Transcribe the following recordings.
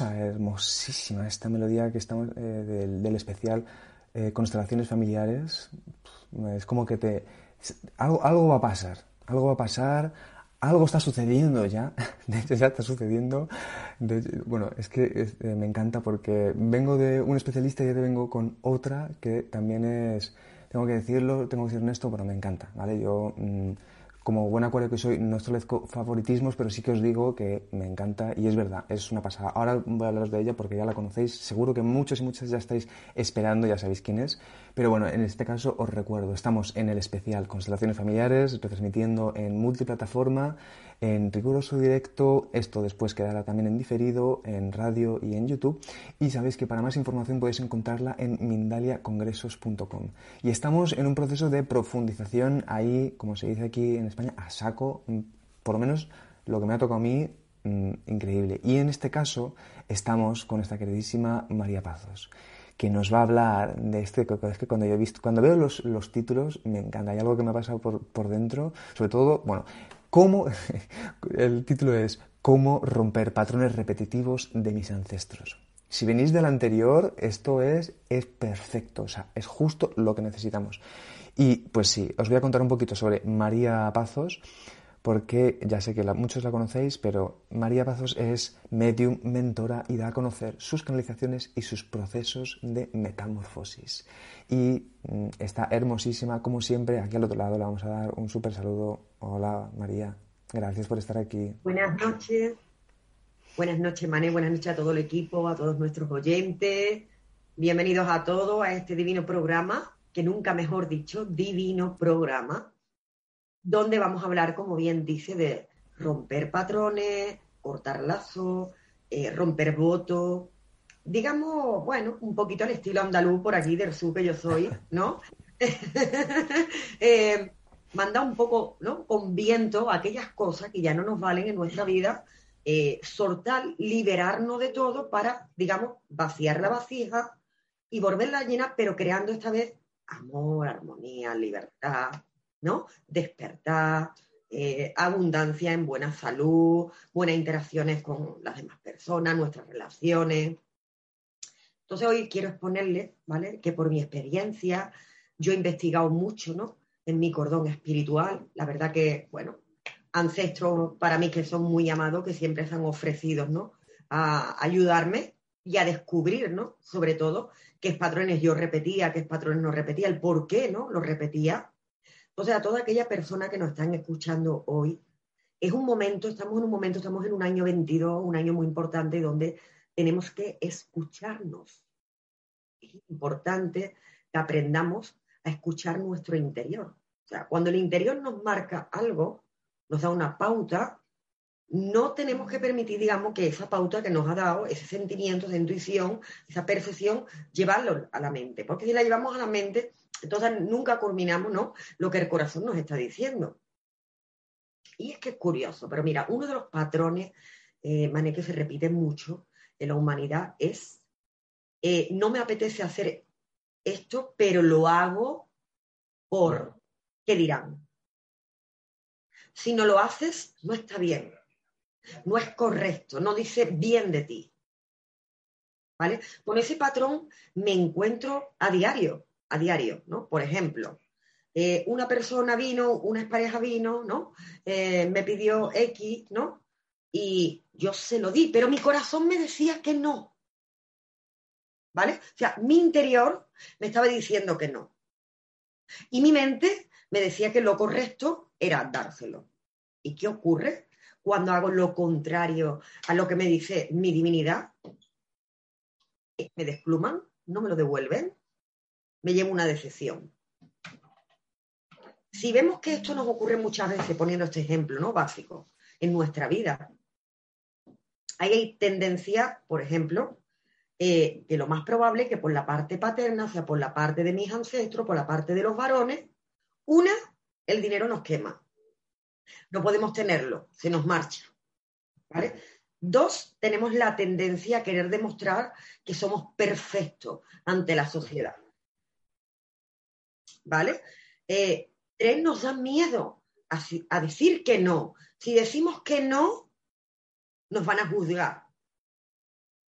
hermosa, hermosísima esta melodía que estamos eh, del, especial eh, Constelaciones Familiares. Es como que te... Algo, algo va a pasar, algo va a pasar, algo está sucediendo ya, de hecho ya está sucediendo. bueno, es que eh, me encanta porque vengo de un especialista y ya te vengo con otra que también es, tengo que decirlo, tengo que decir esto, pero me encanta, ¿vale? Yo... Mm, como buen acuerdo que soy, no establezco favoritismos, pero sí que os digo que me encanta y es verdad, es una pasada. Ahora voy a hablaros de ella porque ya la conocéis, seguro que muchos y muchas ya estáis esperando, ya sabéis quién es, pero bueno, en este caso os recuerdo, estamos en el especial Constelaciones Familiares, retransmitiendo en multiplataforma, en riguroso directo, esto después quedará también en diferido, en radio y en YouTube, y sabéis que para más información podéis encontrarla en mindaliacongresos.com. Y estamos en un proceso de profundización ahí, como se dice aquí en España, a saco, mm, por lo menos lo que me ha tocado a mí, mm, increíble. Y en este caso estamos con esta queridísima María Pazos que nos va a hablar de este, es que cuando yo he visto, cuando veo los, los títulos me encanta, hay algo que me ha pasado por, por dentro, sobre todo, bueno, cómo, el título es Cómo romper patrones repetitivos de mis ancestros. Si venís del anterior, esto es, es perfecto, o sea, es justo lo que necesitamos. Y pues sí, os voy a contar un poquito sobre María Pazos, porque ya sé que muchos la conocéis, pero María Pazos es medium, mentora y da a conocer sus canalizaciones y sus procesos de metamorfosis. Y mm, está hermosísima, como siempre. Aquí al otro lado le vamos a dar un súper saludo. Hola María, gracias por estar aquí. Buenas noches. Buenas noches, Mané. Buenas noches a todo el equipo, a todos nuestros oyentes. Bienvenidos a todos a este divino programa, que nunca mejor dicho, divino programa donde vamos a hablar, como bien dice, de romper patrones, cortar lazos, eh, romper votos, digamos, bueno, un poquito al estilo andaluz por aquí del sur que yo soy, ¿no? eh, manda un poco, ¿no? Con viento aquellas cosas que ya no nos valen en nuestra vida, eh, soltar, liberarnos de todo para, digamos, vaciar la vasija y volverla llena, pero creando esta vez amor, armonía, libertad, ¿no? Despertar, eh, abundancia en buena salud, buenas interacciones con las demás personas, nuestras relaciones. Entonces hoy quiero exponerles, ¿vale? Que por mi experiencia, yo he investigado mucho, ¿no? En mi cordón espiritual. La verdad que, bueno, ancestros para mí que son muy amados, que siempre se han ofrecido, ¿no? A ayudarme y a descubrir, ¿no? Sobre todo, qué patrones yo repetía, qué patrones no repetía, el por qué, ¿no? Lo repetía entonces, a toda aquella persona que nos están escuchando hoy, es un momento, estamos en un momento, estamos en un año 22, un año muy importante donde tenemos que escucharnos. Es importante que aprendamos a escuchar nuestro interior. O sea, cuando el interior nos marca algo, nos da una pauta, no tenemos que permitir, digamos, que esa pauta que nos ha dado, ese sentimiento, esa intuición, esa percepción, llevarlo a la mente. Porque si la llevamos a la mente, entonces nunca culminamos ¿no? lo que el corazón nos está diciendo. Y es que es curioso, pero mira, uno de los patrones, eh, que se repite mucho en la humanidad es, eh, no me apetece hacer esto, pero lo hago por, ¿qué dirán? Si no lo haces, no está bien, no es correcto, no dice bien de ti. ¿Vale? Con ese patrón me encuentro a diario a diario, ¿no? Por ejemplo, eh, una persona vino, una pareja vino, ¿no? Eh, me pidió X, ¿no? Y yo se lo di, pero mi corazón me decía que no. ¿Vale? O sea, mi interior me estaba diciendo que no. Y mi mente me decía que lo correcto era dárselo. ¿Y qué ocurre cuando hago lo contrario a lo que me dice mi divinidad? Me despluman, no me lo devuelven, me llevo una decepción. Si vemos que esto nos ocurre muchas veces, poniendo este ejemplo ¿no? básico, en nuestra vida, hay tendencia, por ejemplo, eh, que lo más probable es que por la parte paterna, o sea, por la parte de mis ancestros, por la parte de los varones, una, el dinero nos quema. No podemos tenerlo, se nos marcha. Dos, tenemos la tendencia a querer demostrar que somos perfectos ante la sociedad. ¿Vale? Eh, tres, nos da miedo a, decir que no. Si decimos que no, nos van a juzgar.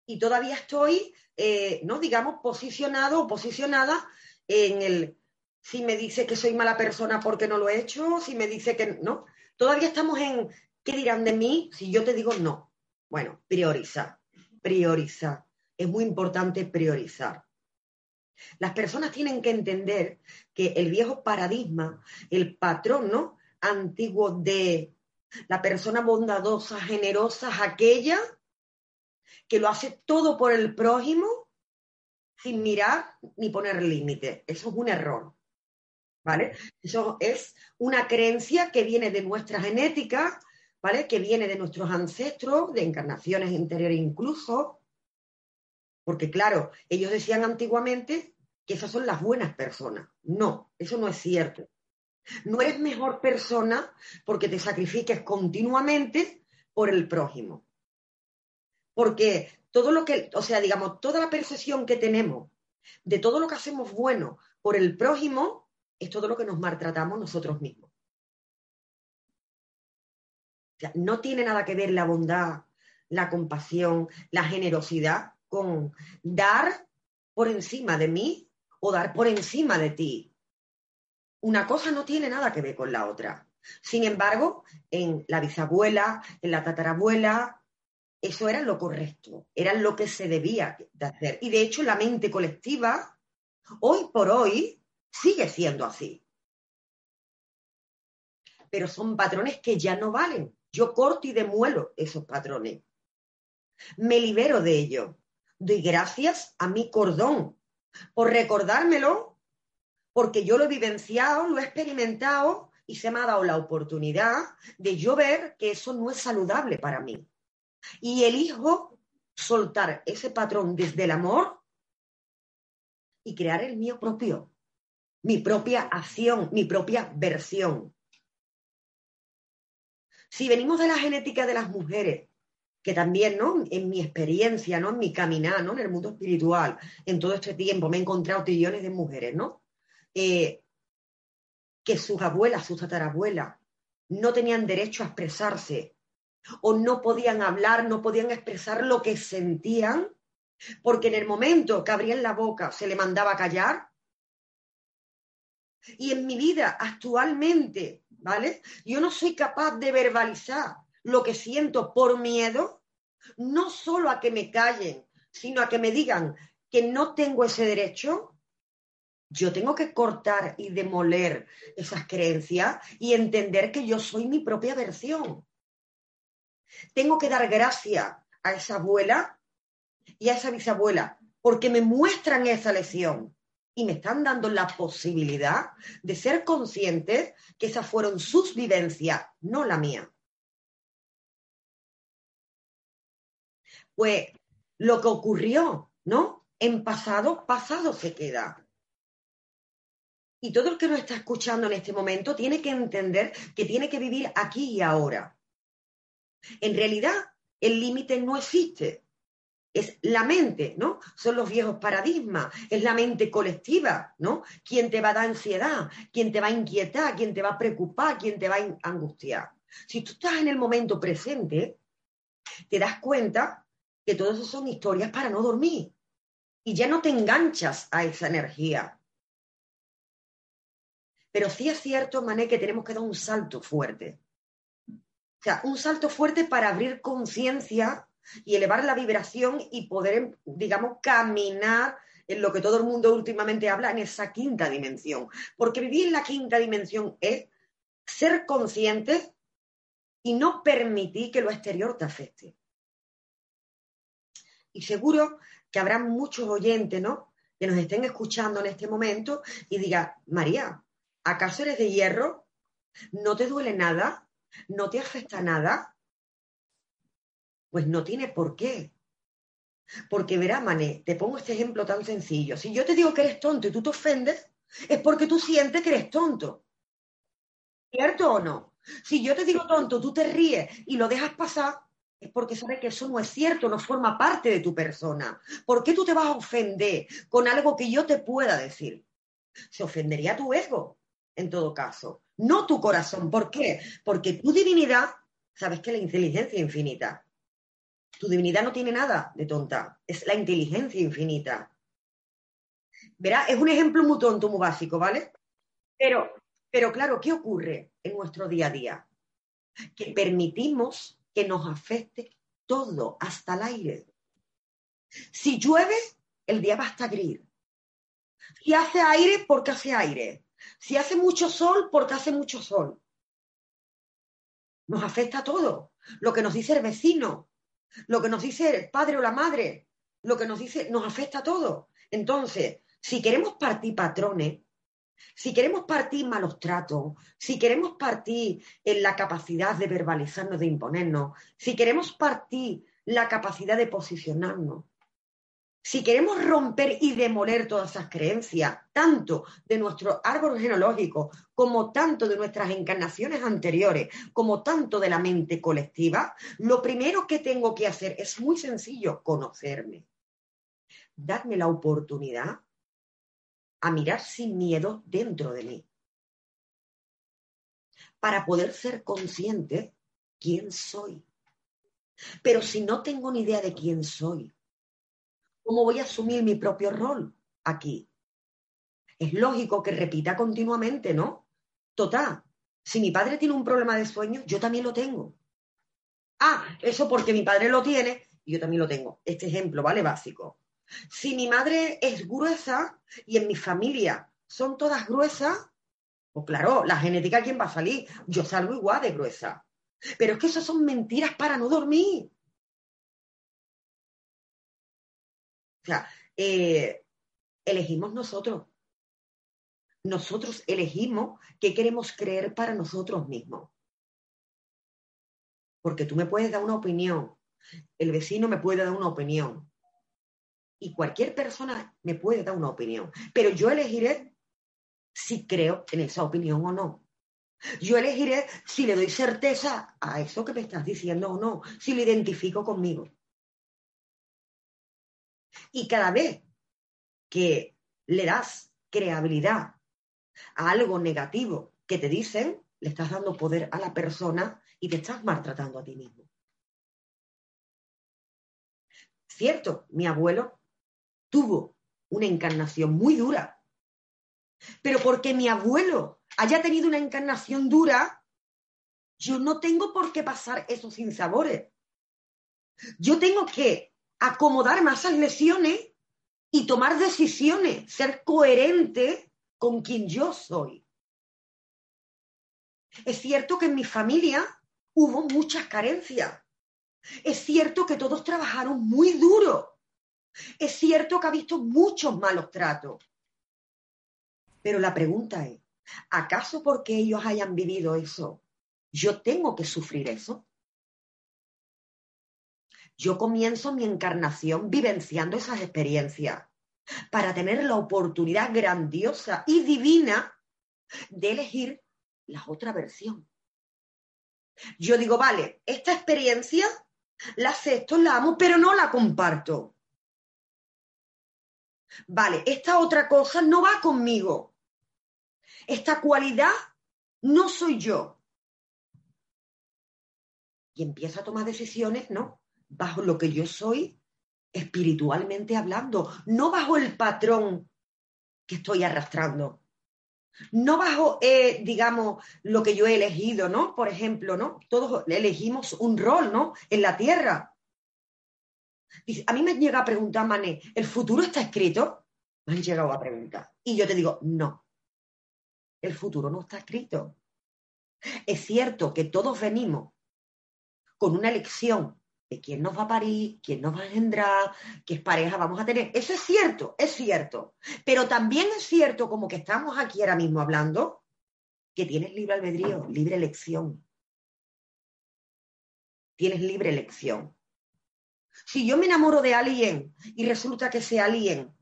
y todavía estoy, eh, ¿no? Digamos, posicionado o posicionada en el, si me dice que soy mala persona porque no lo he hecho, si me dice que no. Todavía estamos en, ¿qué dirán de mí si yo te digo no? Bueno, prioriza, prioriza. Es muy importante priorizar. Las personas tienen que entender que el viejo paradigma, el patrón ¿no? antiguo de la persona bondadosa, generosa, es aquella que lo hace todo por el prójimo sin mirar ni poner límite. Eso es un error. ¿Vale? Eso es una creencia que viene de nuestra genética, ¿vale? Que viene de nuestros ancestros, de encarnaciones interiores incluso. Porque claro, ellos decían antiguamente que esas son las buenas personas. No, eso no es cierto. No eres mejor persona porque te sacrifiques continuamente por el prójimo. Porque todo lo que, o sea, digamos, toda la percepción que tenemos de todo lo que hacemos bueno por el prójimo es todo lo que nos maltratamos nosotros mismos. O sea, no tiene nada que ver la bondad, la compasión, la generosidad con dar por encima de mí o dar por encima de ti. Una cosa no tiene nada que ver con la otra. Sin embargo, en la bisabuela, en la tatarabuela, eso era lo correcto, era lo que se debía de hacer. Y de hecho, la mente colectiva, hoy por hoy, sigue siendo así. Pero son patrones que ya no valen. Yo corto y demuelo esos patrones. Me libero de ellos. Doy gracias a mi cordón por recordármelo, porque yo lo he vivenciado, lo he experimentado y se me ha dado la oportunidad de yo ver que eso no es saludable para mí. Y elijo soltar ese patrón desde el amor y crear el mío propio, mi propia acción, mi propia versión. Si venimos de la genética de las mujeres, que también, ¿no? En mi experiencia, ¿no? En mi caminar, ¿no? En el mundo espiritual, en todo este tiempo me he encontrado trillones de mujeres, ¿no? Eh, que sus abuelas, sus tatarabuelas, no tenían derecho a expresarse o no podían hablar, no podían expresar lo que sentían, porque en el momento que abrían la boca se le mandaba a callar. Y en mi vida actualmente, ¿vale? Yo no soy capaz de verbalizar lo que siento por miedo, no solo a que me callen, sino a que me digan que no tengo ese derecho, yo tengo que cortar y demoler esas creencias y entender que yo soy mi propia versión. Tengo que dar gracias a esa abuela y a esa bisabuela porque me muestran esa lección y me están dando la posibilidad de ser conscientes que esas fueron sus vivencias, no la mía. Pues lo que ocurrió, ¿no? En pasado, pasado se queda. Y todo el que nos está escuchando en este momento tiene que entender que tiene que vivir aquí y ahora. En realidad, el límite no existe. Es la mente, ¿no? Son los viejos paradigmas, es la mente colectiva, ¿no? Quien te va a dar ansiedad, quien te va a inquietar, quien te va a preocupar, quien te va a angustiar. Si tú estás en el momento presente, te das cuenta que todo eso son historias para no dormir. Y ya no te enganchas a esa energía. Pero sí es cierto, Mané, que tenemos que dar un salto fuerte. O sea, un salto fuerte para abrir conciencia y elevar la vibración y poder, digamos, caminar en lo que todo el mundo últimamente habla, en esa quinta dimensión. Porque vivir en la quinta dimensión es ser consciente y no permitir que lo exterior te afecte. Y seguro que habrá muchos oyentes, ¿no? Que nos estén escuchando en este momento y digan, María, ¿acaso eres de hierro? ¿No te duele nada? ¿No te afecta nada? Pues no tiene por qué. Porque verá, Mané, te pongo este ejemplo tan sencillo. Si yo te digo que eres tonto y tú te ofendes, es porque tú sientes que eres tonto. ¿Cierto o no? Si yo te digo tonto, tú te ríes y lo dejas pasar, es porque sabes que eso no es cierto, no forma parte de tu persona. ¿Por qué tú te vas a ofender con algo que yo te pueda decir? Se ofendería tu ego, en todo caso, no tu corazón. ¿Por qué? Porque tu divinidad, sabes que la inteligencia infinita. Tu divinidad no tiene nada de tonta, es la inteligencia infinita. Verá, es un ejemplo muy tonto, muy básico, ¿vale? Pero, pero claro, ¿qué ocurre en nuestro día a día? Que permitimos que nos afecte todo, hasta el aire. Si llueve, el día va a estar gris. Si hace aire, porque hace aire. Si hace mucho sol, porque hace mucho sol. Nos afecta todo. Lo que nos dice el vecino, lo que nos dice el padre o la madre, lo que nos dice, nos afecta todo. Entonces, si queremos partir patrones, si queremos partir malos tratos, si queremos partir en la capacidad de verbalizarnos, de imponernos, si queremos partir la capacidad de posicionarnos, si queremos romper y demoler todas esas creencias, tanto de nuestro árbol genealógico como tanto de nuestras encarnaciones anteriores, como tanto de la mente colectiva, lo primero que tengo que hacer es muy sencillo, conocerme. Darme la oportunidad a mirar sin miedo dentro de mí. Para poder ser consciente quién soy. Pero si no tengo ni idea de quién soy, ¿cómo voy a asumir mi propio rol aquí? Es lógico que repita continuamente, ¿no? Total, si mi padre tiene un problema de sueño, yo también lo tengo. Ah, eso porque mi padre lo tiene y yo también lo tengo. Este ejemplo, ¿vale? Básico. Si mi madre es gruesa y en mi familia son todas gruesas, pues claro, la genética, ¿quién va a salir? Yo salgo igual de gruesa. Pero es que eso son mentiras para no dormir. O sea, eh, elegimos nosotros. Nosotros elegimos qué queremos creer para nosotros mismos. Porque tú me puedes dar una opinión, el vecino me puede dar una opinión, y cualquier persona me puede dar una opinión, pero yo elegiré si creo en esa opinión o no. Yo elegiré si le doy certeza a eso que me estás diciendo o no, si lo identifico conmigo. Y cada vez que le das creabilidad a algo negativo que te dicen, le estás dando poder a la persona y te estás maltratando a ti mismo. Cierto, mi abuelo tuvo una encarnación muy dura. Pero porque mi abuelo haya tenido una encarnación dura, yo no tengo por qué pasar esos sinsabores. Yo tengo que acomodar más esas lesiones y tomar decisiones, ser coherente con quien yo soy. Es cierto que en mi familia hubo muchas carencias. Es cierto que todos trabajaron muy duro es cierto que ha visto muchos malos tratos. Pero la pregunta es, ¿acaso porque ellos hayan vivido eso, yo tengo que sufrir eso? Yo comienzo mi encarnación vivenciando esas experiencias para tener la oportunidad grandiosa y divina de elegir la otra versión. Yo digo, vale, esta experiencia la acepto, la amo, pero no la comparto. Vale, esta otra cosa no va conmigo. Esta cualidad no soy yo. Y empiezo a tomar decisiones, ¿no? Bajo lo que yo soy espiritualmente hablando, no bajo el patrón que estoy arrastrando. No bajo, eh, digamos, lo que yo he elegido, ¿no? Por ejemplo, ¿no? Todos elegimos un rol, ¿no? En la tierra a mí me llega a preguntar, Mané, ¿el futuro está escrito? Me han llegado a preguntar. Y yo te digo, no, el futuro no está escrito. Es cierto que todos venimos con una elección de quién nos va a parir, quién nos va a engendrar, qué pareja vamos a tener. Eso es cierto, es cierto. Pero también es cierto, como que estamos aquí ahora mismo hablando, que tienes libre albedrío, libre elección. Tienes libre elección. Si yo me enamoro de alguien y resulta que ese alguien,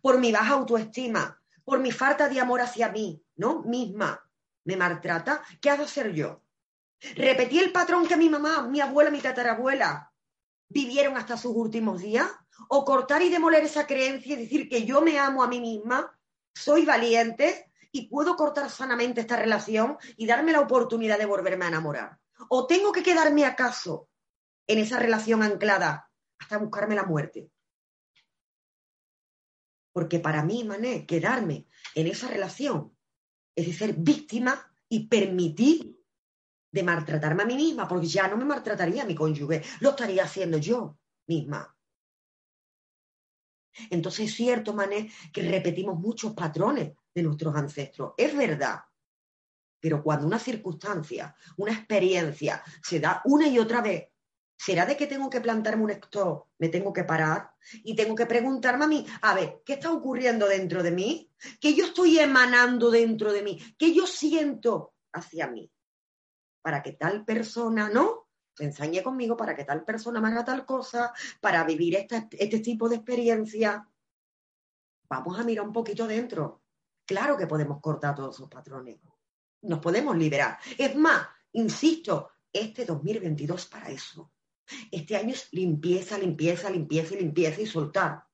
por mi baja autoestima, por mi falta de amor hacia mí, ¿no? Misma, me maltrata, ¿qué hago hacer yo? ¿Repetí el patrón que mi mamá, mi abuela, mi tatarabuela vivieron hasta sus últimos días? ¿O cortar y demoler esa creencia y decir que yo me amo a mí misma, soy valiente y puedo cortar sanamente esta relación y darme la oportunidad de volverme a enamorar? ¿O tengo que quedarme acaso en esa relación anclada hasta buscarme la muerte. Porque para mí, Mané, quedarme en esa relación es de ser víctima y permitir de maltratarme a mí misma, porque ya no me maltrataría mi cónyuge, lo estaría haciendo yo misma. Entonces es cierto, Mané, que repetimos muchos patrones de nuestros ancestros. Es verdad. Pero cuando una circunstancia, una experiencia se da una y otra vez, ¿será de que tengo que plantarme un stop? ¿Me tengo que parar? Y tengo que preguntarme a mí, a ver, ¿qué está ocurriendo dentro de mí? ¿Qué yo estoy emanando dentro de mí? ¿Qué yo siento hacia mí? Para que tal persona, ¿no? se ensañe conmigo para que tal persona me haga tal cosa, para vivir este tipo de experiencia. Vamos a mirar un poquito dentro. Claro que podemos cortar todos esos patrones. Nos podemos liberar. Es más, insisto, este 2022 para eso. Este año es limpieza, limpieza, limpieza y limpieza y soltar.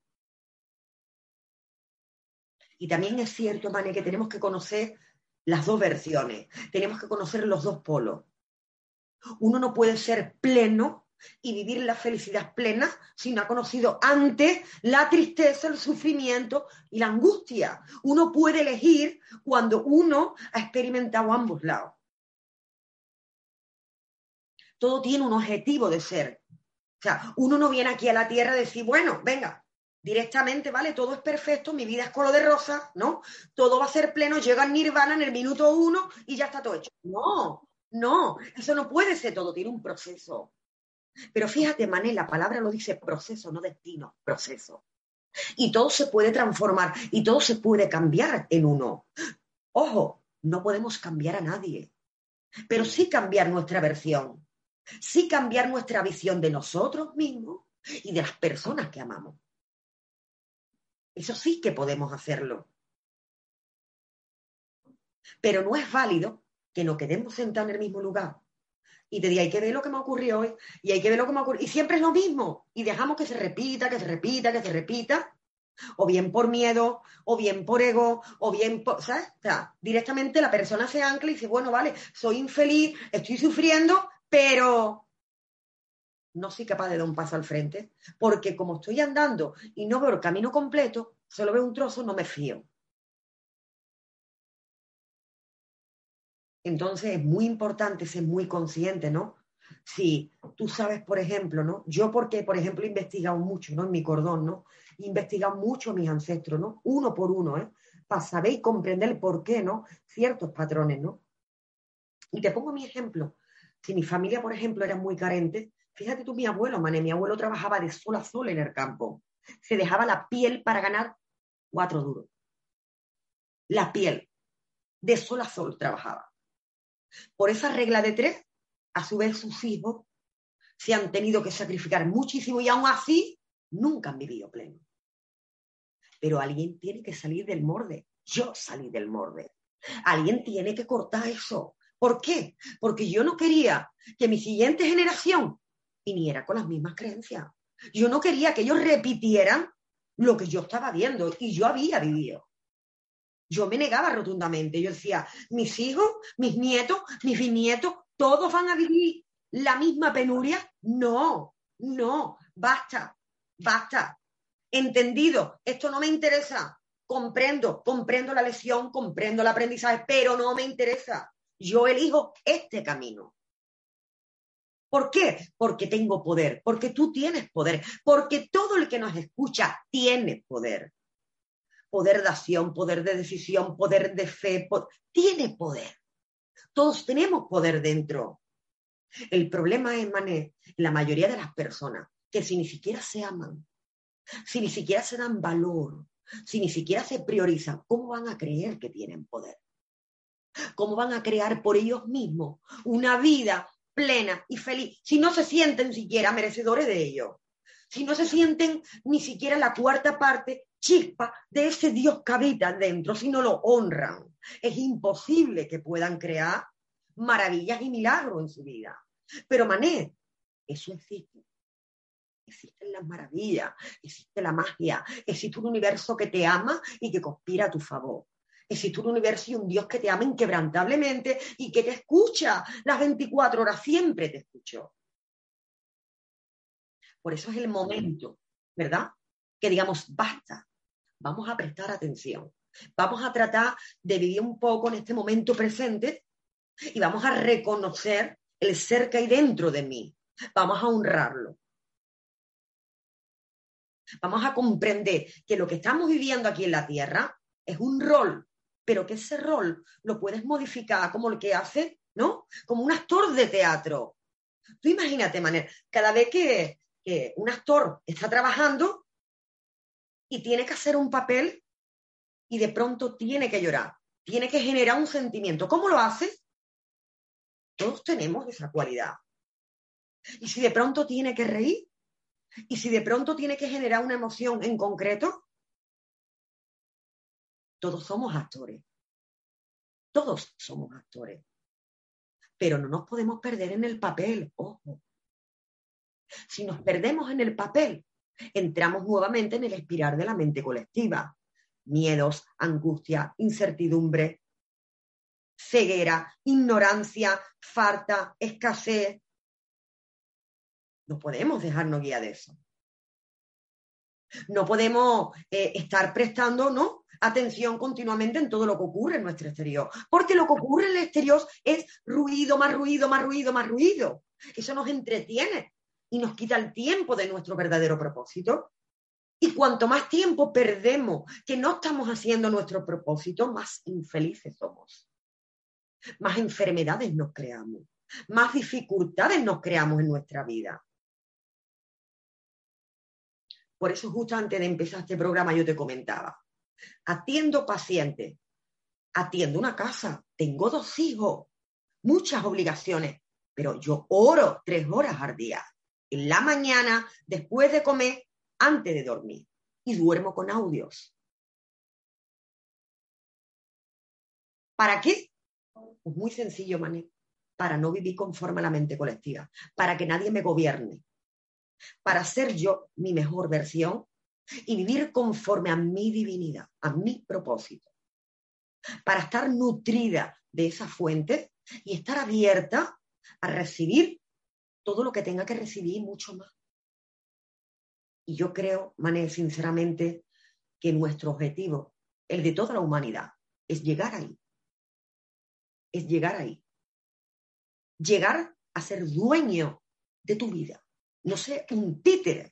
Y también es cierto, Mane, que tenemos que conocer las dos versiones. Tenemos que conocer los dos polos. Uno no puede ser pleno y vivir la felicidad plena si no ha conocido antes la tristeza, el sufrimiento y la angustia. Uno puede elegir cuando uno ha experimentado ambos lados. Todo tiene un objetivo de ser. O sea, uno no viene aquí a la tierra a decir, bueno, venga, directamente, ¿vale? Todo es perfecto, mi vida es color de rosa, ¿no? Todo va a ser pleno, llega al nirvana en el minuto uno y ya está todo hecho. No, no, eso no puede ser todo, tiene un proceso. Pero fíjate, Mané, la palabra lo dice proceso, no destino, proceso. Y todo se puede transformar y todo se puede cambiar en uno. Ojo, no podemos cambiar a nadie, pero sí cambiar nuestra versión, sí cambiar nuestra visión de nosotros mismos y de las personas que amamos. Eso sí que podemos hacerlo. Pero no es válido que no quedemos sentados en el mismo lugar. Y te diga, hay que ver lo que me ocurrió hoy, y hay que ver lo que me ocurrió. Y siempre es lo mismo. Y dejamos que se repita, que se repita, que se repita. O bien por miedo, o bien por ego, o bien por, ¿sabes? O sea, directamente la persona se ancla y dice, bueno, vale, soy infeliz, estoy sufriendo, pero no soy capaz de dar un paso al frente, porque como estoy andando y no veo el camino completo, solo veo un trozo, no me fío. Entonces es muy importante ser muy consciente, ¿no? Si tú sabes, por ejemplo, ¿no? Yo porque, por ejemplo, he investigado mucho, ¿no? En mi cordón, ¿no? He investigado mucho a mis ancestros, ¿no? Uno por uno, ¿eh? Para saber y comprender por qué, ¿no? Ciertos patrones, ¿no? Y te pongo mi ejemplo. Si mi familia, por ejemplo, era muy carente, fíjate tú, mi abuelo, mané, mi abuelo trabajaba de sol a sol en el campo. Se dejaba la piel para ganar cuatro duros. La piel. De sol a sol trabajaba. Por esa regla de tres, a su vez sus hijos se han tenido que sacrificar muchísimo y aún así nunca han vivido pleno. Pero alguien tiene que salir del morde. Yo salí del morde. Alguien tiene que cortar eso. ¿Por qué? Porque yo no quería que mi siguiente generación viniera con las mismas creencias. Yo no quería que ellos repitieran lo que yo estaba viendo y yo había vivido. Yo me negaba rotundamente. Yo decía, mis hijos, mis nietos, mis bisnietos, todos van a vivir la misma penuria. No, no, basta, basta. Entendido, esto no me interesa. Comprendo, comprendo la lección, comprendo el aprendizaje, pero no me interesa. Yo elijo este camino. ¿Por qué? Porque tengo poder, porque tú tienes poder, porque todo el que nos escucha tiene poder poder de acción, poder de decisión, poder de fe, tiene poder. Todos tenemos poder dentro. El problema es, Mané, la mayoría de las personas que si ni siquiera se aman, si ni siquiera se dan valor, si ni siquiera se priorizan, ¿cómo van a creer que tienen poder? ¿Cómo van a crear por ellos mismos una vida plena y feliz si no se sienten siquiera merecedores de ello? Si no se sienten ni siquiera la cuarta parte chispa de ese Dios que habita dentro, si no lo honran. Es imposible que puedan crear maravillas y milagros en su vida. Pero Mané, eso existe. Existen las maravillas, existe la magia, existe un universo que te ama y que conspira a tu favor. Existe un universo y un Dios que te ama inquebrantablemente y que te escucha las 24 horas, siempre te escuchó. Por eso es el momento, ¿verdad? Que digamos, basta, vamos a prestar atención. Vamos a tratar de vivir un poco en este momento presente y vamos a reconocer el ser que hay dentro de mí. Vamos a honrarlo. Vamos a comprender que lo que estamos viviendo aquí en la Tierra es un rol, pero que ese rol lo puedes modificar como el que hace, ¿no? Como un actor de teatro. Tú imagínate, Manel, cada vez que, que un actor está trabajando y tiene que hacer un papel y de pronto tiene que llorar, tiene que generar un sentimiento. ¿Cómo lo hace? Todos tenemos esa cualidad. Y si de pronto tiene que reír, y si de pronto tiene que generar una emoción en concreto, todos somos actores. Todos somos actores. Pero no nos podemos perder en el papel, ojo. Si nos perdemos en el papel, entramos nuevamente en el espiral de la mente colectiva. Miedos, angustia, incertidumbre, ceguera, ignorancia, falta, escasez. No podemos dejarnos guiar de eso. No podemos eh, estar prestando ¿no? Atención continuamente en todo lo que ocurre en nuestro exterior, porque lo que ocurre en el exterior es ruido, más ruido, más ruido, más ruido. Eso nos entretiene y nos quita el tiempo de nuestro verdadero propósito. Y cuanto más tiempo perdemos que no estamos haciendo nuestro propósito, más infelices somos. Más enfermedades nos creamos, más dificultades nos creamos en nuestra vida. Por eso justo antes de empezar este programa yo te comentaba, atiendo pacientes, atiendo una casa, tengo dos hijos, muchas obligaciones, pero yo oro tres horas al día, en la mañana, después de comer, antes de dormir, y duermo con audios. ¿Para qué? Pues muy sencillo, Mané, para no vivir conforme a la mente colectiva, para que nadie me gobierne, para ser yo mi mejor versión y vivir conforme a mi divinidad, a mi propósito, para estar nutrida de esa fuente y estar abierta a recibir todo lo que tenga que recibir y mucho más. Y yo creo, Mané, sinceramente, que nuestro objetivo, el de toda la humanidad, es llegar ahí. Es llegar ahí. Llegar a ser dueño de tu vida no sé, un títere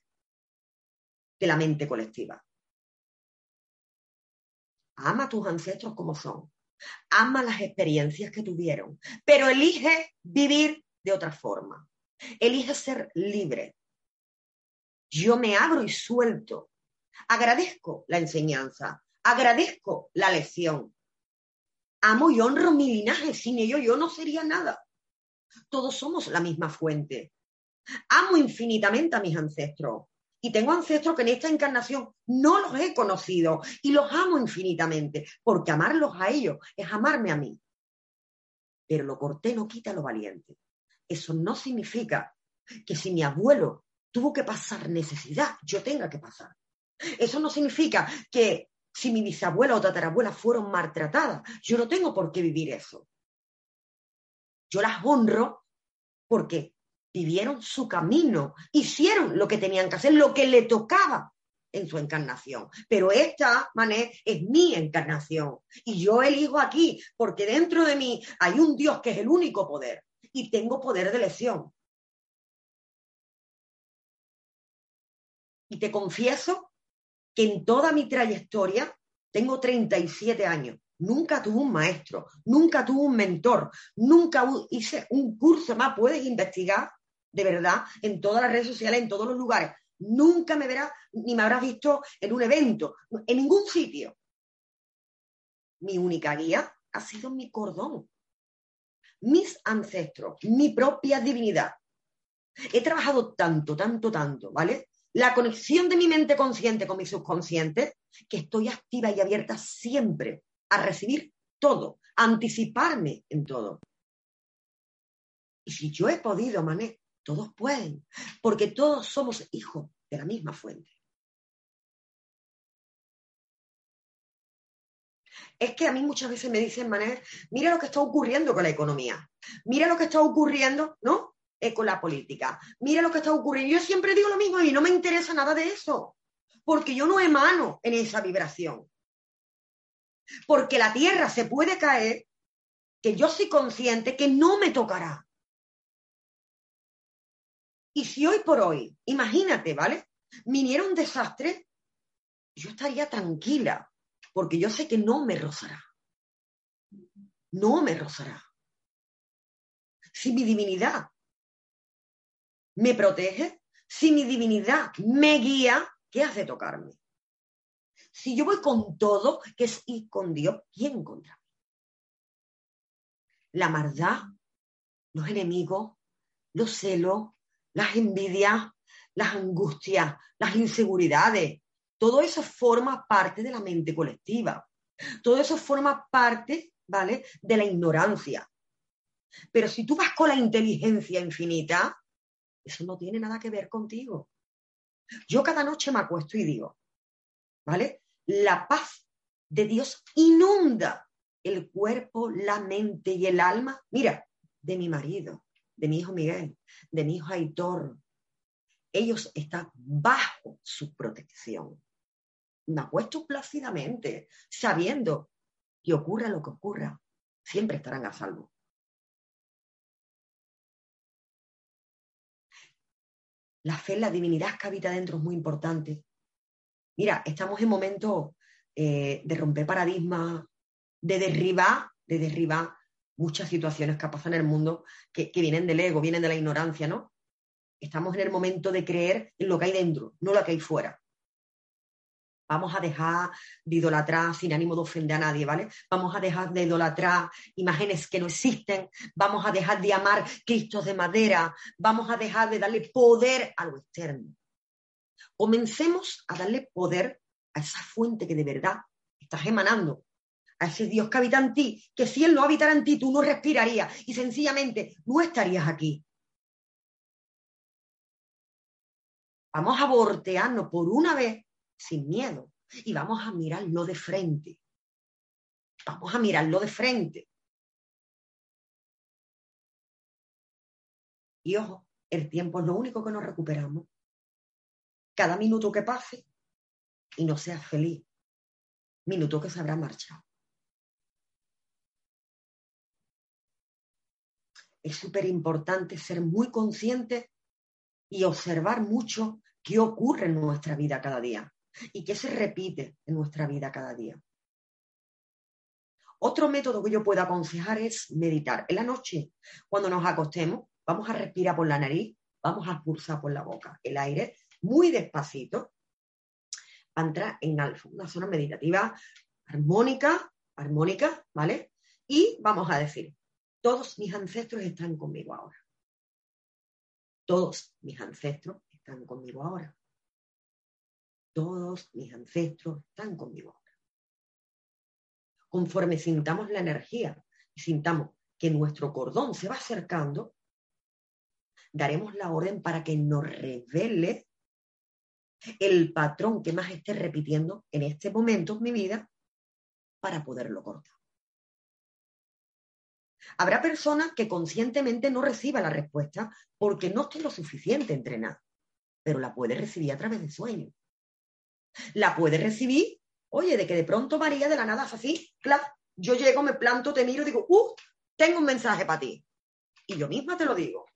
de la mente colectiva. Ama a tus ancestros como son. Ama las experiencias que tuvieron, pero elige vivir de otra forma. Elige ser libre. Yo me abro y suelto. Agradezco la enseñanza. Agradezco la lección. Amo y honro mi linaje. Sin ello yo no sería nada. Todos somos la misma fuente. Amo infinitamente a mis ancestros. Y tengo ancestros que en esta encarnación no los he conocido y los amo infinitamente, porque amarlos a ellos es amarme a mí. Pero lo corté no quita lo valiente. Eso no significa que si mi abuelo tuvo que pasar necesidad, yo tenga que pasar. Eso no significa que si mi bisabuela o tatarabuela fueron maltratadas, yo no tengo por qué vivir eso. Yo las honro porque vivieron su camino, hicieron lo que tenían que hacer, lo que le tocaba en su encarnación. Pero esta, Mané, es mi encarnación. Y yo elijo aquí, porque dentro de mí hay un Dios que es el único poder. Y tengo poder de elección. Y te confieso que en toda mi trayectoria, tengo 37 años, nunca tuve un maestro, nunca tuve un mentor, nunca hice un curso más, puedes investigar de verdad, en todas las redes sociales, en todos los lugares. Nunca me verás ni me habrás visto en un evento, en ningún sitio. Mi única guía ha sido mi cordón, mis ancestros, mi propia divinidad. He trabajado tanto, tanto, tanto, ¿vale? La conexión de mi mente consciente con mi subconsciente, que estoy activa y abierta siempre a recibir todo, a anticiparme en todo. Y si yo he podido, Mané, todos pueden, porque todos somos hijos de la misma fuente. Es que a mí muchas veces me dicen, Manel, mira lo que está ocurriendo con la economía, mira lo que está ocurriendo, ¿no? eh, con la política. Mira lo que está ocurriendo. Yo siempre digo lo mismo y no me interesa nada de eso, porque yo no emano en esa vibración. Porque la tierra se puede caer, que yo soy consciente que no me tocará. Y si hoy por hoy, imagínate, ¿vale? Viniera un desastre, yo estaría tranquila, porque yo sé que no me rozará. No me rozará. Si mi divinidad me protege, si mi divinidad me guía, ¿qué hace tocarme? Si yo voy con todo, que es ir con Dios, ¿quién contra mí? La maldad, los enemigos, los celos, las envidias, las angustias, las inseguridades, todo eso forma parte de la mente colectiva. Todo eso forma parte, ¿vale?, de la ignorancia. Pero si tú vas con la inteligencia infinita, eso no tiene nada que ver contigo. Yo cada noche me acuesto y digo, ¿vale? La paz de Dios inunda el cuerpo, la mente y el alma. Mira, de mi marido, de mi hijo Miguel, de mi hijo Aitor. Ellos están bajo su protección. Me acuesto plácidamente, sabiendo que ocurra lo que ocurra, siempre estarán a salvo. La fe en la divinidad que habita dentro es muy importante. Mira, estamos en momentos eh, de romper paradigmas, de derribar, de derribar muchas situaciones que pasan en el mundo que, que vienen del ego, vienen de la ignorancia, ¿no? Estamos en el momento de creer en lo que hay dentro, no lo que hay fuera. Vamos a dejar de idolatrar sin ánimo de ofender a nadie, ¿vale? Vamos a dejar de idolatrar imágenes que no existen, vamos a dejar de amar cristos de madera, vamos a dejar de darle poder a lo externo. Comencemos a darle poder a esa fuente que de verdad estás emanando, a ese Dios que habita en ti, que si Él no habitara en ti, tú no respirarías y sencillamente no estarías aquí. Vamos a voltearnos por una vez sin miedo y vamos a mirarlo de frente. Vamos a mirarlo de frente. Y ojo, el tiempo es lo único que nos recuperamos. Cada minuto que pase y no seas feliz, minuto que se habrá marchado. Es súper importante ser muy consciente y observar mucho qué ocurre en nuestra vida cada día y qué se repite en nuestra vida cada día. Otro método que yo puedo aconsejar es meditar. En la noche, cuando nos acostemos, vamos a respirar por la nariz, vamos a expulsar por la boca el aire muy despacito para entrar en una zona meditativa armónica, armónica, ¿vale? Y vamos a decir, todos mis ancestros están conmigo ahora. Todos mis ancestros están conmigo ahora. Todos mis ancestros están conmigo ahora. Conforme sintamos la energía y sintamos que nuestro cordón se va acercando, daremos la orden para que nos revele el patrón que más esté repitiendo en este momento en mi vida para poderlo cortar. Habrá personas que conscientemente no reciban la respuesta porque no esté lo suficiente entrenada, pero la puede recibir a través de sueños. La puede recibir, oye, de que de pronto María de la nada es así, claro, yo llego, me planto, te miro y digo, uh, tengo un mensaje para ti. Y yo misma te lo digo.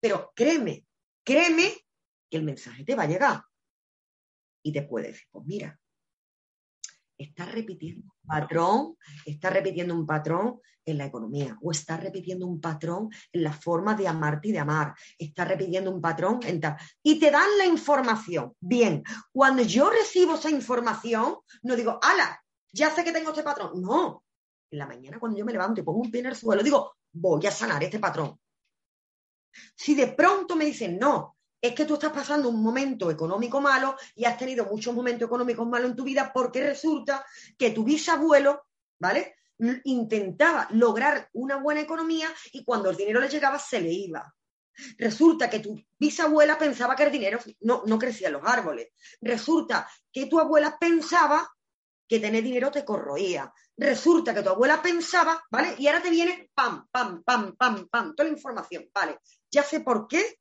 Pero créeme, créeme que el mensaje te va a llegar. Y te puede decir, pues mira, está repitiendo un patrón, está repitiendo un patrón en la economía o está repitiendo un patrón en la forma de amarte y de amar, está repitiendo un patrón en tal. Y te dan la información. Bien, cuando yo recibo esa información, no digo, ala, ya sé que tengo este patrón. No, en la mañana cuando yo me levanto y pongo un pie en el suelo, digo, voy a sanar este patrón. Si de pronto me dicen, no, es que tú estás pasando un momento económico malo y has tenido muchos momentos económicos malos en tu vida porque resulta que tu bisabuelo, ¿vale? Intentaba lograr una buena economía y cuando el dinero le llegaba se le iba. Resulta que tu bisabuela pensaba que el dinero no, no crecía en los árboles. Resulta que tu abuela pensaba que tener dinero te corroía. Resulta que tu abuela pensaba, ¿vale? Y ahora te viene pam, pam, pam, pam, pam, toda la información, ¿vale? Ya sé por qué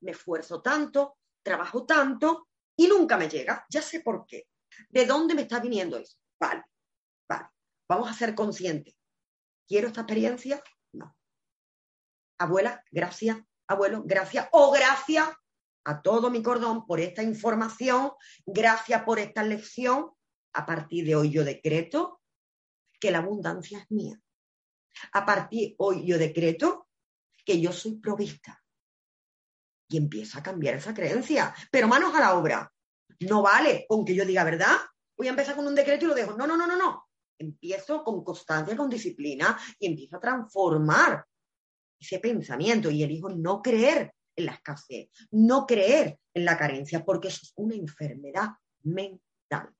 me esfuerzo tanto, trabajo tanto y nunca me llega. Ya sé por qué. ¿De dónde me está viniendo eso? Vale, vale. Vamos a ser conscientes. ¿Quiero esta experiencia? No. Abuela, gracias. Abuelo, gracias. O gracias a todo mi cordón por esta información. Gracias por esta lección. A partir de hoy yo decreto que la abundancia es mía. A partir de hoy yo decreto que yo soy provista. Y empieza a cambiar esa creencia. Pero manos a la obra. No vale con que yo diga verdad. Voy a empezar con un decreto y lo dejo. No, no, no, no, no empiezo con constancia, con disciplina y empiezo a transformar ese pensamiento y elijo no creer en la escasez, no creer en la carencia, porque es una enfermedad mental.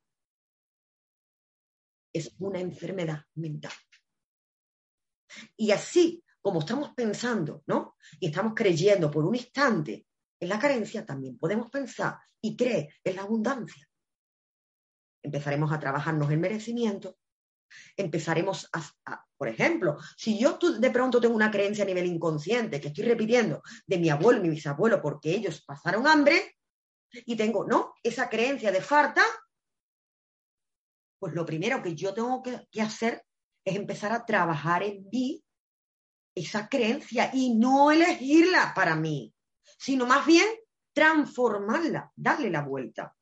Es una enfermedad mental. Y así como estamos pensando, ¿no? Y estamos creyendo por un instante en la carencia, también podemos pensar y creer en la abundancia. Empezaremos a trabajarnos el merecimiento, empezaremos a, por ejemplo, si yo de pronto tengo una creencia a nivel inconsciente que estoy repitiendo de mi abuelo y mi bisabuelo porque ellos pasaron hambre y tengo, ¿no? Esa creencia de falta, pues lo primero que yo tengo que, que hacer es empezar a trabajar en mí esa creencia y no elegirla para mí, sino más bien transformarla, darle la vuelta.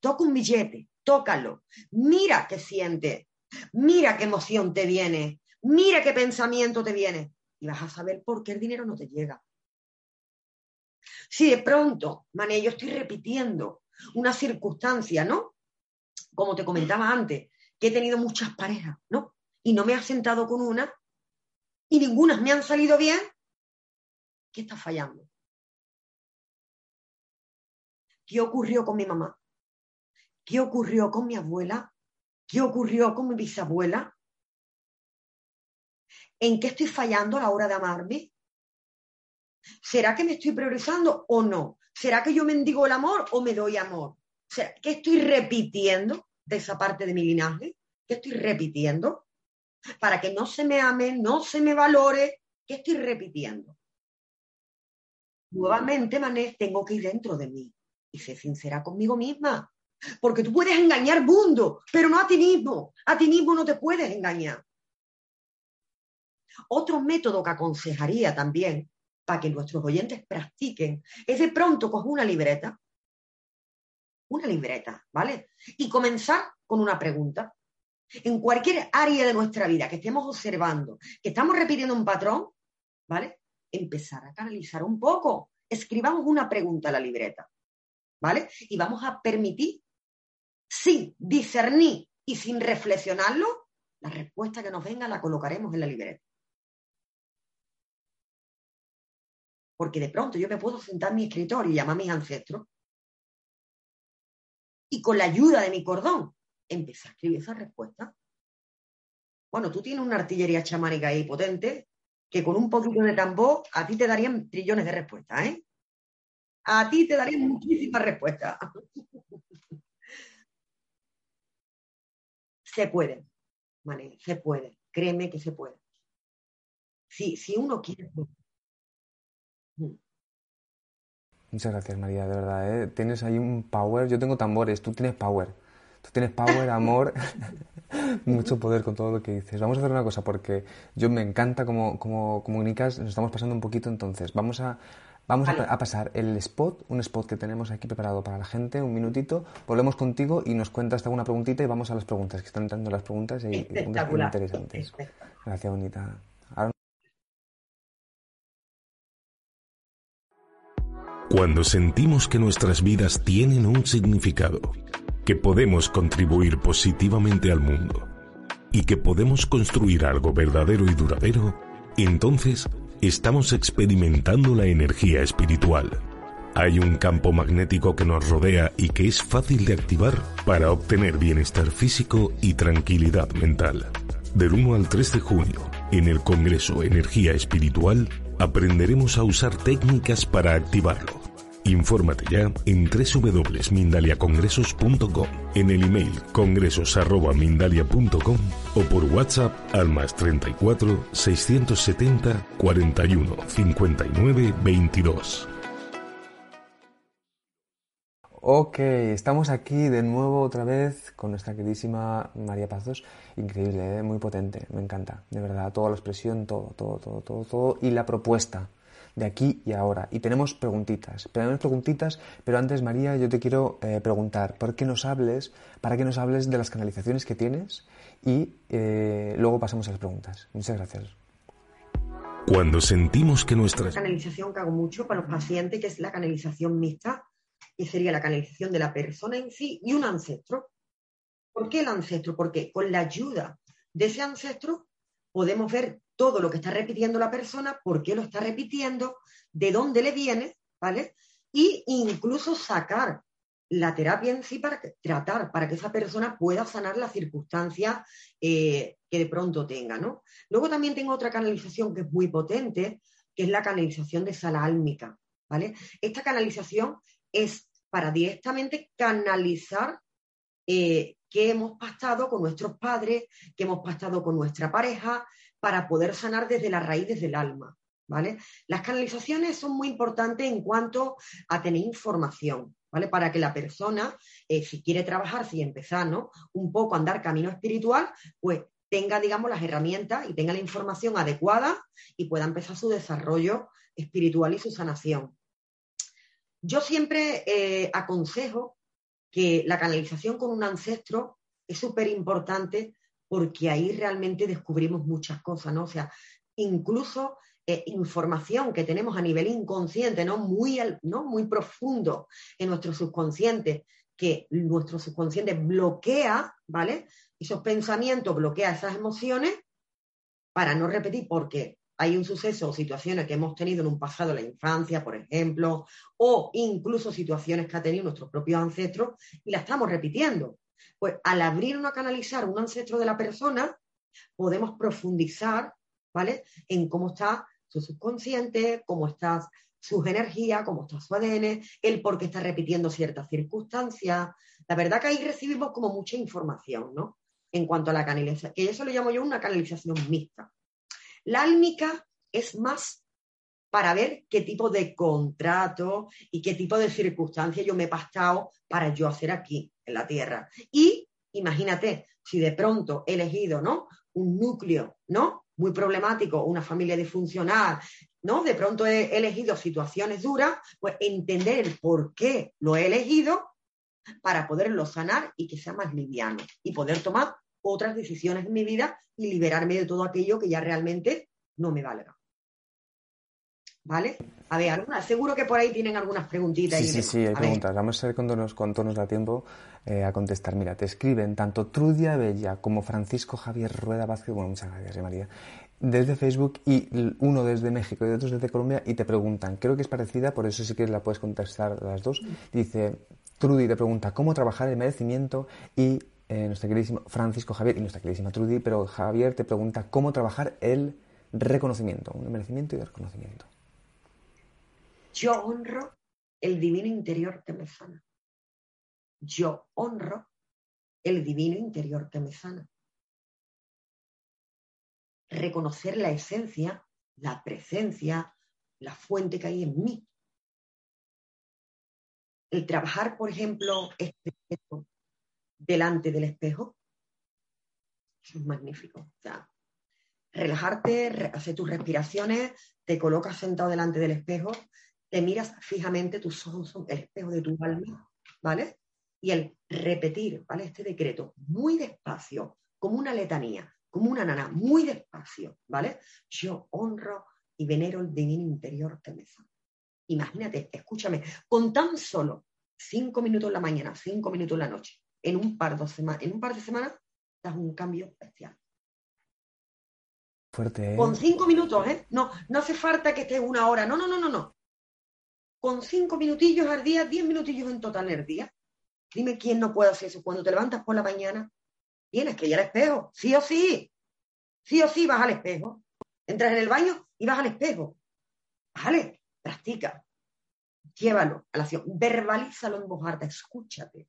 Toco un billete, tócalo, mira qué siente, mira qué emoción te viene, mira qué pensamiento te viene y vas a saber por qué el dinero no te llega. Si de pronto, mané, yo estoy repitiendo una circunstancia, ¿no? Como te comentaba antes, que he tenido muchas parejas, ¿no? Y no me ha sentado con una y ninguna me han salido bien, ¿qué está fallando? ¿Qué ocurrió con mi mamá? ¿Qué ocurrió con mi abuela? ¿Qué ocurrió con mi bisabuela? ¿En qué estoy fallando a la hora de amarme? ¿Será que me estoy priorizando o no? ¿Será que yo mendigo el amor o me doy amor? ¿Qué estoy repitiendo de esa parte de mi linaje? ¿Qué estoy repitiendo? Para que no se me ame, no se me valore, ¿qué estoy repitiendo? Nuevamente, Mané, tengo que ir dentro de mí y ser sincera conmigo misma. Porque tú puedes engañar mundo, pero no a ti mismo. A ti mismo no te puedes engañar. Otro método que aconsejaría también para que nuestros oyentes practiquen es de pronto coger una libreta, una libreta, ¿vale? Y comenzar con una pregunta. En cualquier área de nuestra vida que estemos observando, que estamos repitiendo un patrón, ¿vale? Empezar a canalizar un poco. Escribamos una pregunta a la libreta, ¿vale? Y vamos a permitir sin discernir y sin reflexionarlo, la respuesta que nos venga la colocaremos en la libreta. Porque de pronto yo me puedo sentar en mi escritorio y llamar a mis ancestros y con la ayuda de mi cordón empezar a escribir esa respuesta. Bueno, tú tienes una artillería chamánica ahí potente que con un poquito de tambor a ti te darían trillones de respuestas, ¿eh? A ti te darían muchísimas respuestas. Se puede, ¿vale? Se puede. Créeme que se puede. Si, si uno quiere. Mm. Muchas gracias, María, de verdad. ¿eh? Tienes ahí un power. Yo tengo tambores, tú tienes power. Tú tienes power, amor, mucho poder con todo lo que dices. Vamos a hacer una cosa porque yo me encanta cómo, cómo comunicas, nos estamos pasando un poquito, entonces vamos a Vamos a, pasar el spot, un spot que tenemos aquí preparado para la gente, un minutito. Volvemos contigo y nos cuentas alguna preguntita y vamos a las preguntas, que están entrando las preguntas y, preguntas muy interesantes. Gracias, bonita. Cuando sentimos que nuestras vidas tienen un significado, que podemos contribuir positivamente al mundo y que podemos construir algo verdadero y duradero, entonces estamos experimentando la energía espiritual. Hay un campo magnético que nos rodea y que es fácil de activar para obtener bienestar físico y tranquilidad mental. Del 1 al 3 de junio, en el Congreso Energía Espiritual, aprenderemos a usar técnicas para activarlo Infórmate ya en www.mindaliacongresos.com, en el email congresos@mindalia.com o por WhatsApp al más 34 670 41 59 22. Ok, estamos aquí de nuevo otra vez con nuestra queridísima María Pazos. Increíble, ¿eh? muy potente, me encanta, de verdad, toda la expresión, todo, todo, todo, todo, todo. Y la propuesta de aquí y ahora. Y tenemos preguntitas, tenemos preguntitas, pero antes María, yo te quiero eh, preguntar, ¿por qué nos hables, para que nos hables de las canalizaciones que tienes y eh, luego pasamos a las preguntas. Muchas gracias. Cuando sentimos que nuestra... canalización que hago mucho para los pacientes, que es la canalización mixta, y sería la canalización de la persona en sí y un ancestro. ¿Por qué el ancestro? Porque con la ayuda de ese ancestro podemos ver todo lo que está repitiendo la persona, por qué lo está repitiendo, de dónde le viene, ¿vale? Y incluso sacar la terapia en sí para tratar, para que esa persona pueda sanar la circunstancia eh, que de pronto tenga, ¿no? Luego también tengo otra canalización que es muy potente, que es la canalización de sala álmica, ¿vale? Esta canalización es para directamente canalizar eh, qué hemos pasado con nuestros padres, qué hemos pasado con nuestra pareja, para poder sanar desde las raíces del alma. ¿Vale? Las canalizaciones son muy importantes en cuanto a tener información, ¿vale? Para que la persona, eh, si quiere trabajar, si empezar, ¿no? Un poco a andar camino espiritual, pues tenga, digamos, las herramientas y tenga la información adecuada y pueda empezar su desarrollo espiritual y su sanación. Yo siempre eh, aconsejo que la canalización con un ancestro es súper importante porque ahí realmente descubrimos muchas cosas, ¿no? O sea, incluso eh, información que tenemos a nivel inconsciente, ¿no? Muy, ¿no? Muy profundo en nuestro subconsciente, que nuestro subconsciente bloquea, ¿vale? Esos pensamientos, bloquea esas emociones para no repetir, porque hay un suceso o situaciones que hemos tenido en un pasado, la infancia, por ejemplo, o incluso situaciones que ha tenido nuestros propios ancestros y la estamos repitiendo. Pues al abrirnos a canalizar un ancestro de la persona, podemos profundizar, ¿vale? En cómo está su subconsciente, cómo está sus energías, cómo está su ADN, el por qué está repitiendo ciertas circunstancias. La verdad que ahí recibimos como mucha información, ¿no? En cuanto a la canalización, que eso lo llamo yo una canalización mixta. La álmica es más para ver qué tipo de contrato y qué tipo de circunstancias yo me he pasado para yo hacer aquí en la Tierra. Y imagínate, si de pronto he elegido, ¿no? Un núcleo, ¿no? Muy problemático, una familia disfuncional, ¿no? De pronto he elegido situaciones duras, pues entender el por qué lo he elegido para poderlo sanar y que sea más liviano y poder tomar otras decisiones en mi vida y liberarme de todo aquello que ya realmente no me valga. ¿Vale? A ver, algunas, seguro que por ahí tienen algunas preguntitas. Sí, sí, sí, hay preguntas. Vamos a ver cuánto nos, cuánto nos da tiempo eh, a contestar. Mira, te escriben tanto Trudia Bella como Francisco Javier Rueda Vázquez. Bueno, muchas gracias, eh, María. Desde Facebook y uno desde México y otros desde Colombia y te preguntan, creo que es parecida, por eso sí que la puedes contestar las dos. Dice, Trudy te pregunta, ¿cómo trabajar el merecimiento? Y eh, nuestro queridísimo Francisco Javier y nuestra queridísima Trudy, pero Javier te pregunta cómo trabajar el reconocimiento, un merecimiento y reconocimiento. Yo honro el divino interior que me sana. Yo honro el divino interior que me sana. Reconocer la esencia, la presencia, la fuente que hay en mí. El trabajar, por ejemplo, este delante del espejo. Eso es magnífico. O sea, relajarte, hacer tus respiraciones, te colocas sentado delante del espejo, te miras fijamente, tus ojos son el espejo de tu alma, ¿vale? Y el repetir, ¿vale? Este decreto muy despacio, como una letanía, como una nana, muy despacio, ¿vale? Yo honro y venero el divino interior que me Imagínate, escúchame, con tan solo cinco minutos en la mañana, cinco minutos en la noche, en un par de, semanas, en un par de semanas das un cambio especial. Fuerte, ¿eh? Con cinco minutos, ¿eh? No, no hace falta que estés una hora. No, no, no, no, no. Con cinco minutillos al día, diez minutillos en total el día. Dime quién no puede hacer eso. Cuando te levantas por la mañana, tienes que ir al espejo. Sí o sí. Sí o sí vas al espejo. Entras en el baño y vas al espejo. Vale, practica. llévalo a la acción, verbalízalo en voz alta, escúchate.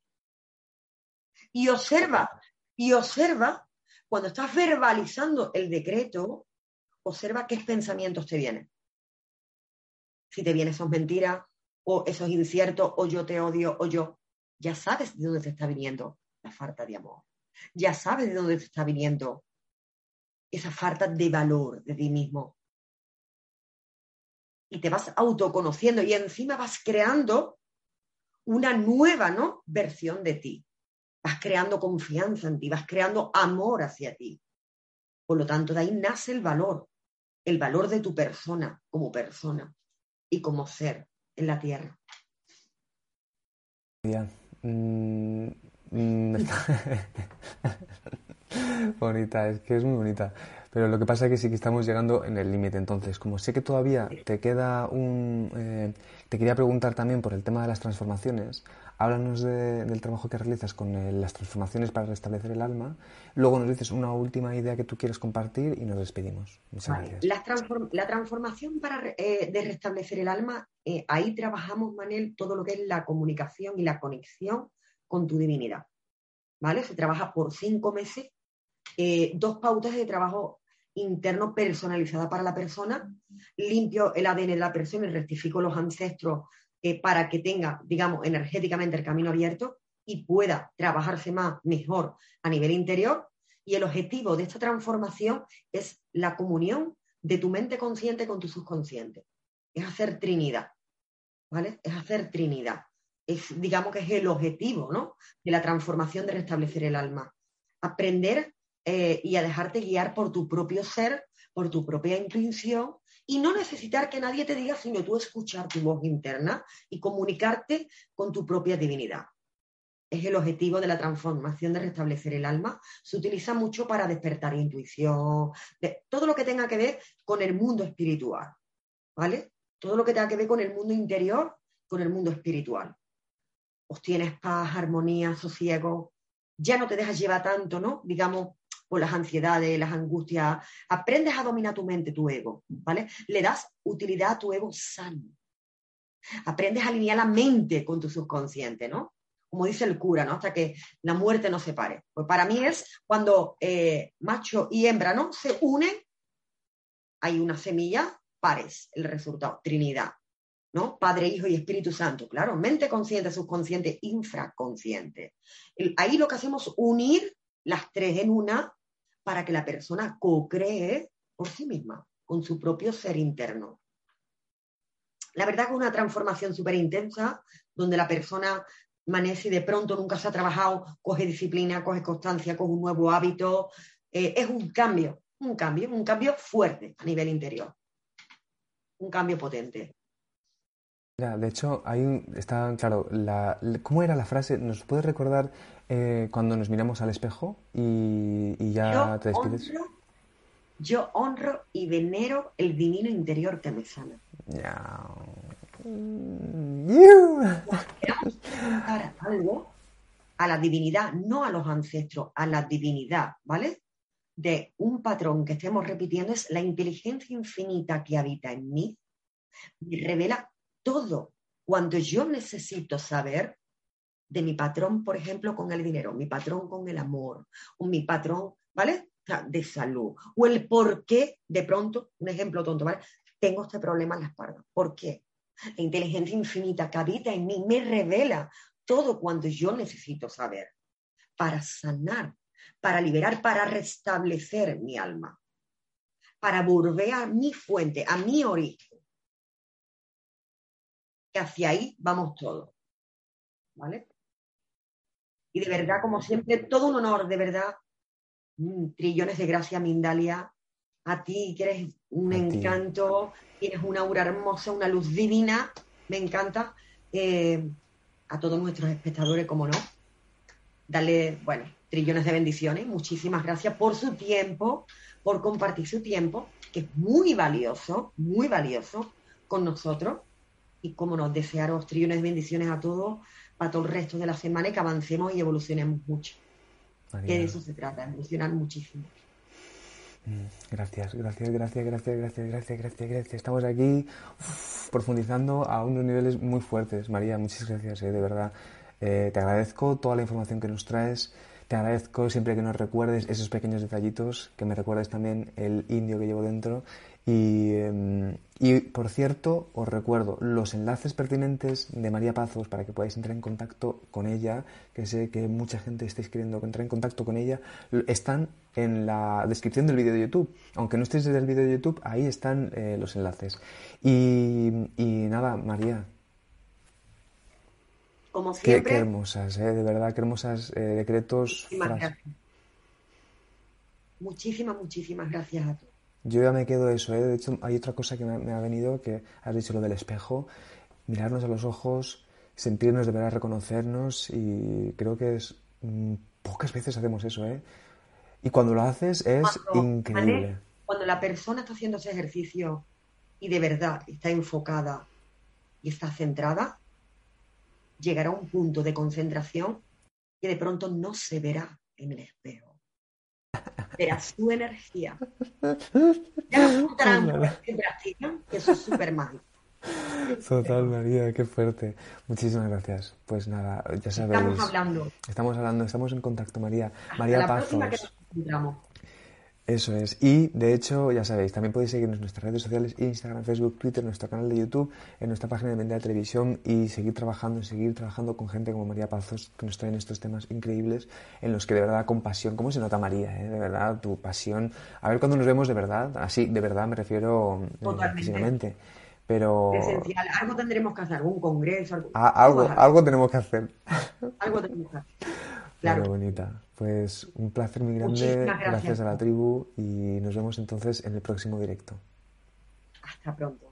Y observa, y observa, cuando estás verbalizando el decreto, observa qué pensamientos te vienen. Si te vienen esos mentiras, o esos inciertos, o yo te odio, o yo, ya sabes de dónde te está viniendo la falta de amor. Ya sabes de dónde te está viniendo esa falta de valor de ti mismo. Y te vas autoconociendo y encima vas creando una nueva ¿no? versión de ti. Vas creando confianza en ti, vas creando amor hacia ti. Por lo tanto, de ahí nace el valor, el valor de tu persona como persona y como ser en la tierra. Mm, mm, bonita, es que es muy bonita. Pero lo que pasa es que sí que estamos llegando en el límite. Entonces, como sé que todavía te queda un... Eh, te quería preguntar también por el tema de las transformaciones. Háblanos del trabajo que realizas con eh, las transformaciones para restablecer el alma. Luego nos dices una última idea que tú quieres compartir y nos despedimos. La, transformación para, eh, de restablecer el alma, eh, ahí trabajamos, Manel, todo lo que es la comunicación y la conexión con tu divinidad. ¿Vale? Se trabaja por cinco meses, dos pautas de trabajo interno personalizada para la persona, limpio el ADN de la persona y rectifico los ancestros eh, para que tenga, digamos, energéticamente el camino abierto y pueda trabajarse más, mejor a nivel interior. Y el objetivo de esta transformación es la comunión de tu mente consciente con tu subconsciente. Es hacer trinidad, ¿vale? Es hacer trinidad. Es, digamos que es el objetivo, ¿no? De la transformación de restablecer el alma. Aprender eh, y a dejarte guiar por tu propio ser, por tu propia intuición y no necesitar que nadie te diga, sino tú escuchar tu voz interna y comunicarte con tu propia divinidad. Es el objetivo de la transformación de restablecer el alma. Se utiliza mucho para despertar intuición, de, todo lo que tenga que ver con el mundo espiritual, ¿vale? Todo lo que tenga que ver con el mundo interior, con el mundo espiritual. Obtienes paz, armonía, sosiego, ya no te dejas llevar tanto, ¿no? Digamos, por las ansiedades, las angustias, aprendes a dominar tu mente, tu ego, ¿vale? Le das utilidad a tu ego sano. Aprendes a alinear la mente con tu subconsciente, ¿no? Como dice el cura, ¿no? Hasta que la muerte no se pare. Pues para mí es cuando eh, macho y hembra, ¿no? Se unen, hay una semilla, pares, el resultado, Trinidad. ¿no? Padre, Hijo y Espíritu Santo, claro, mente consciente, subconsciente, infraconsciente. ahí lo que hacemos es unir las tres en una para que la persona co-cree por sí misma, con su propio ser interno. La verdad que es una transformación súper intensa, donde la persona amanece y de pronto nunca se ha trabajado, coge disciplina, coge constancia, coge un nuevo hábito. Eh, es un cambio, un cambio, un cambio fuerte a nivel interior. Un cambio potente. de hecho, ahí está, claro, ¿cómo era la frase? ¿Nos puedes recordar eh, cuando nos miramos al espejo y, ya te despides? yo honro y venero el divino interior que me sana. Ya. algo a la divinidad, no a los ancestros, a la divinidad, ¿vale? De un patrón que estemos repitiendo es la inteligencia infinita que habita en mí, me revela todo cuanto yo necesito saber de mi patrón, por ejemplo, con el dinero, mi patrón con el amor, o mi patrón, ¿vale? De salud, o el por qué, de pronto, un ejemplo tonto, ¿vale? Tengo este problema en la espalda. ¿Por qué? La inteligencia infinita que habita en mí me revela todo cuanto yo necesito saber para sanar, para liberar, para restablecer mi alma, para volver a mi fuente, a mi origen. Que hacia ahí vamos todos. ¿Vale? Y de verdad, como siempre, todo un honor, de verdad. Mm, trillones de gracia, Mindalia. A ti, que eres un encanto, tienes una aura hermosa, una luz divina. Me encanta. Eh, a todos nuestros espectadores, como no. Darle, bueno, trillones de bendiciones. Muchísimas gracias por su tiempo, por compartir su tiempo, que es muy valioso, muy valioso con nosotros. Y como nos desearos trillones de bendiciones a todos para todo el resto de la semana y que avancemos y evolucionemos mucho. Que de eso se trata, evolucionar muchísimo. Gracias, gracias, gracias, gracias, gracias, gracias, gracias, gracias. Estamos aquí profundizando a unos niveles muy fuertes. María, muchas gracias, eh, de verdad. Eh, te agradezco toda la información que nos traes. Te agradezco siempre que nos recuerdes esos pequeños detallitos, que me recuerdes también el indio que llevo dentro Em, y, por cierto, os recuerdo los enlaces pertinentes de María Pazos para que podáis entrar en contacto con ella, que sé que mucha gente estáis queriendo entrar en contacto con ella, están en la descripción del vídeo de YouTube. Aunque no estéis desde el vídeo de YouTube, ahí están eh, los enlaces. Y, nada, María. Como siempre. Qué, hermosas, eh, de verdad, qué hermosas eh, decretos. Muchísimas, muchísimas gracias a todos. Yo ya me quedo eso, ¿eh? De hecho, hay otra cosa que me, ha venido, que has dicho lo del espejo, mirarnos a los ojos, sentirnos de verdad, reconocernos y creo que es mm, pocas veces hacemos eso, ¿eh? Y cuando lo haces es increíble. cuando la persona está haciendo ese ejercicio y de verdad está enfocada y está centrada, llegará a un punto de concentración que de pronto no se verá en el espejo era su energía. Ya que practican, que eso es súper mágico. Total, María, qué fuerte. Muchísimas gracias. Pues nada, ya sabéis. Estamos hablando. Estamos hablando, estamos en contacto, María. María la Próxima que nos encontramos. Eso es. Y de hecho, ya sabéis, también podéis seguirnos en nuestras redes sociales, Instagram, Facebook, Twitter, nuestro canal de YouTube, en nuestra página de Venda de Televisión y seguir trabajando, seguir trabajando con gente como María Pazos, que nos traen estos temas increíbles en los que de verdad con pasión, ¿cómo se nota María? Eh? De verdad, tu pasión. A ver cuando nos vemos de verdad, así, de verdad me refiero eh, físicamente. Pero... Esencial. Algo tendremos que hacer, algún congreso. Algo, ah, algo, algo tenemos que hacer. Algo tenemos que hacer. Claro. bonita. Pues un placer muy grande. Gracias. gracias a la tribu y nos vemos entonces en el próximo directo. Hasta pronto.